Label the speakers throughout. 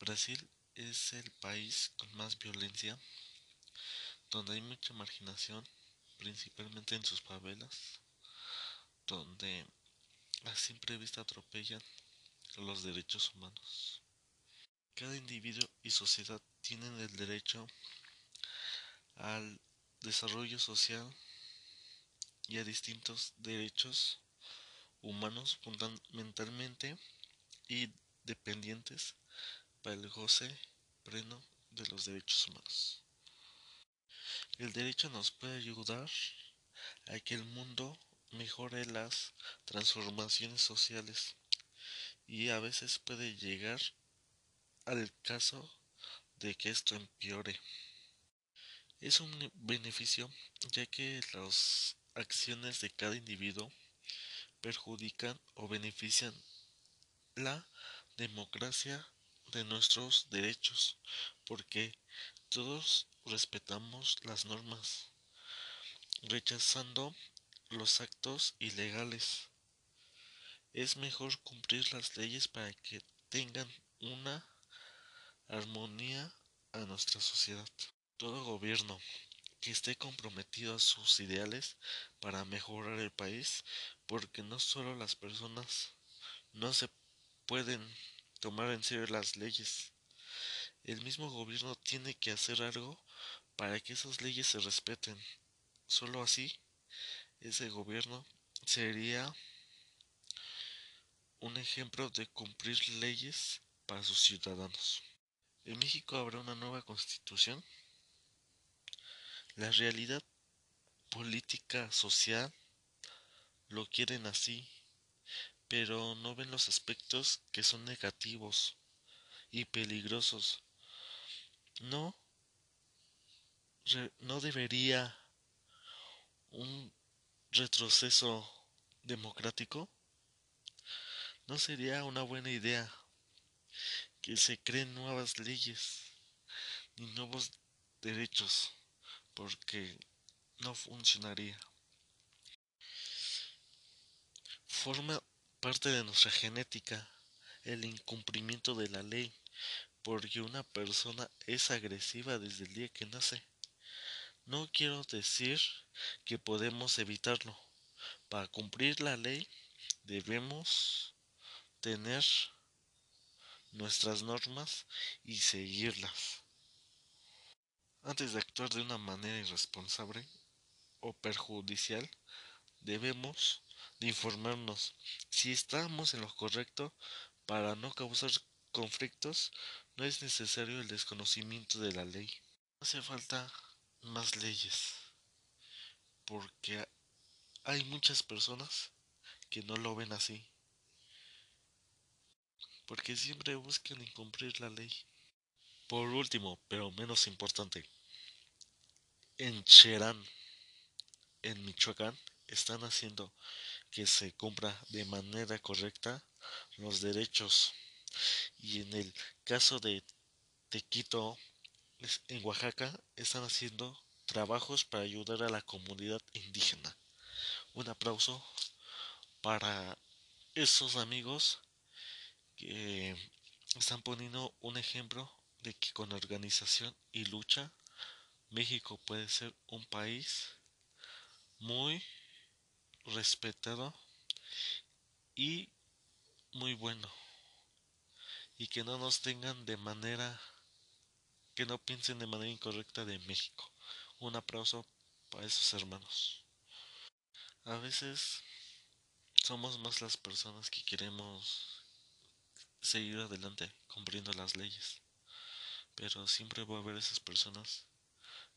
Speaker 1: Brasil es el país con más violencia, donde hay mucha marginación, principalmente en sus favelas, donde a simple vista atropellan los derechos humanos. Cada individuo y sociedad tienen el derecho al desarrollo social y a distintos derechos humanos fundamentalmente y dependientes para el goce pleno de los derechos humanos. El derecho nos puede ayudar a que el mundo mejore las transformaciones sociales y a veces puede llegar al caso de que esto empeore. Es un beneficio ya que las acciones de cada individuo perjudican o benefician la democracia de nuestros derechos, porque todos respetamos las normas, rechazando los actos ilegales. Es mejor cumplir las leyes para que tengan una armonía a nuestra sociedad. Todo gobierno que esté comprometido a sus ideales para mejorar el país, porque no solo las personas no se pueden tomar en serio las leyes. El mismo gobierno tiene que hacer algo para que esas leyes se respeten. Solo así, ese gobierno sería un ejemplo de cumplir leyes para sus ciudadanos. En México habrá una nueva constitución. La realidad política social lo quieren así pero no ven los aspectos que son negativos y peligrosos. No, no debería un retroceso democrático. No sería una buena idea que se creen nuevas leyes ni nuevos derechos porque no funcionaría. Forma parte de nuestra genética el incumplimiento de la ley, porque una persona es agresiva desde el día que nace. No quiero decir que podemos evitarlo. Para cumplir la ley debemos tener nuestras normas y seguirlas. Antes de actuar de una manera irresponsable o perjudicial, debemos de informarnos si estamos en lo correcto para no causar conflictos. No es necesario el desconocimiento de la ley. Hace falta más leyes porque hay muchas personas que no lo ven así. Porque siempre buscan incumplir la ley. Por último, pero menos importante, en Cherán, en Michoacán, están haciendo que se cumpla de manera correcta los derechos. Y en el caso de Tequito, en Oaxaca, están haciendo trabajos para ayudar a la comunidad indígena. Un aplauso para esos amigos que están poniendo un ejemplo de que con organización y lucha México puede ser un país muy respetado y muy bueno. Y que no nos tengan de manera, que no piensen de manera incorrecta de México. Un aplauso para esos hermanos. A veces somos más las personas que queremos seguir adelante cumpliendo las leyes. Pero siempre va a haber esas personas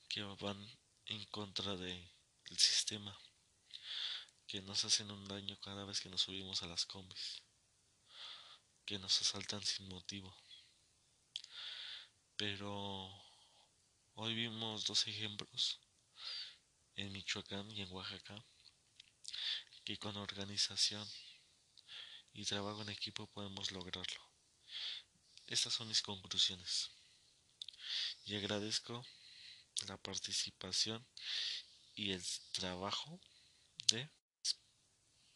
Speaker 1: que van en contra del sistema que nos hacen un daño cada vez que nos subimos a las combis, que nos asaltan sin motivo. Pero hoy vimos dos ejemplos en Michoacán y en Oaxaca que con organización y trabajo en equipo podemos lograrlo. Estas son mis conclusiones. Y agradezco la participación y el trabajo de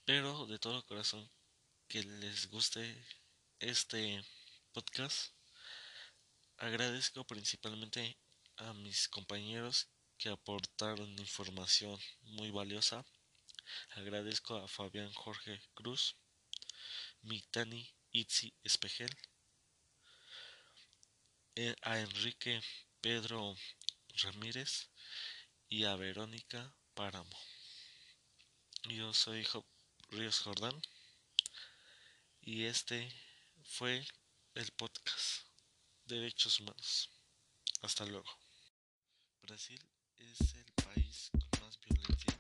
Speaker 1: Espero de todo corazón que les guste este podcast Agradezco principalmente a mis compañeros que aportaron información muy valiosa. Agradezco a Fabián Jorge Cruz, Mictani Itzi Espejel, eh, a Enrique Pedro Ramírez y a Verónica Páramo. Yo soy Job Ríos Jordán y este fue el podcast Derechos Humanos. Hasta luego. Brasil es el país con más violencia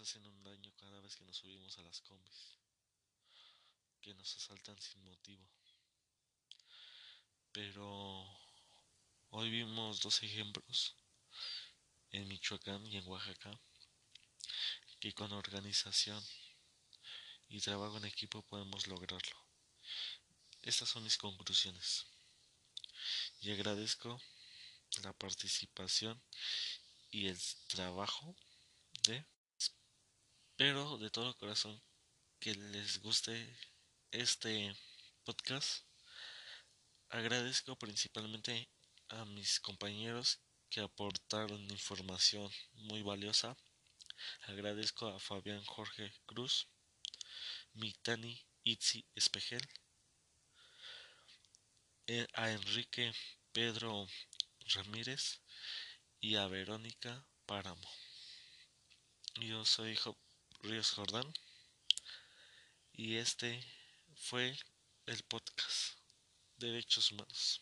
Speaker 1: hacen un daño cada vez que nos subimos a las combis. que nos asaltan sin motivo. Pero hoy vimos dos ejemplos en Michoacán y en Oaxaca que con organización y trabajo en equipo podemos lograrlo. Estas son mis conclusiones. Y agradezco la participación y el trabajo de... Espero de todo corazón que les guste este podcast. Agradezco principalmente a mis compañeros que aportaron información muy valiosa. Agradezco a Fabián Jorge Cruz, Mitani Itzi Espejel, eh, a Enrique Pedro Ramírez y a Verónica Páramo. Yo soy Job Ríos Jordán y este fue el podcast Derechos Humanos.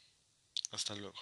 Speaker 1: Hasta luego.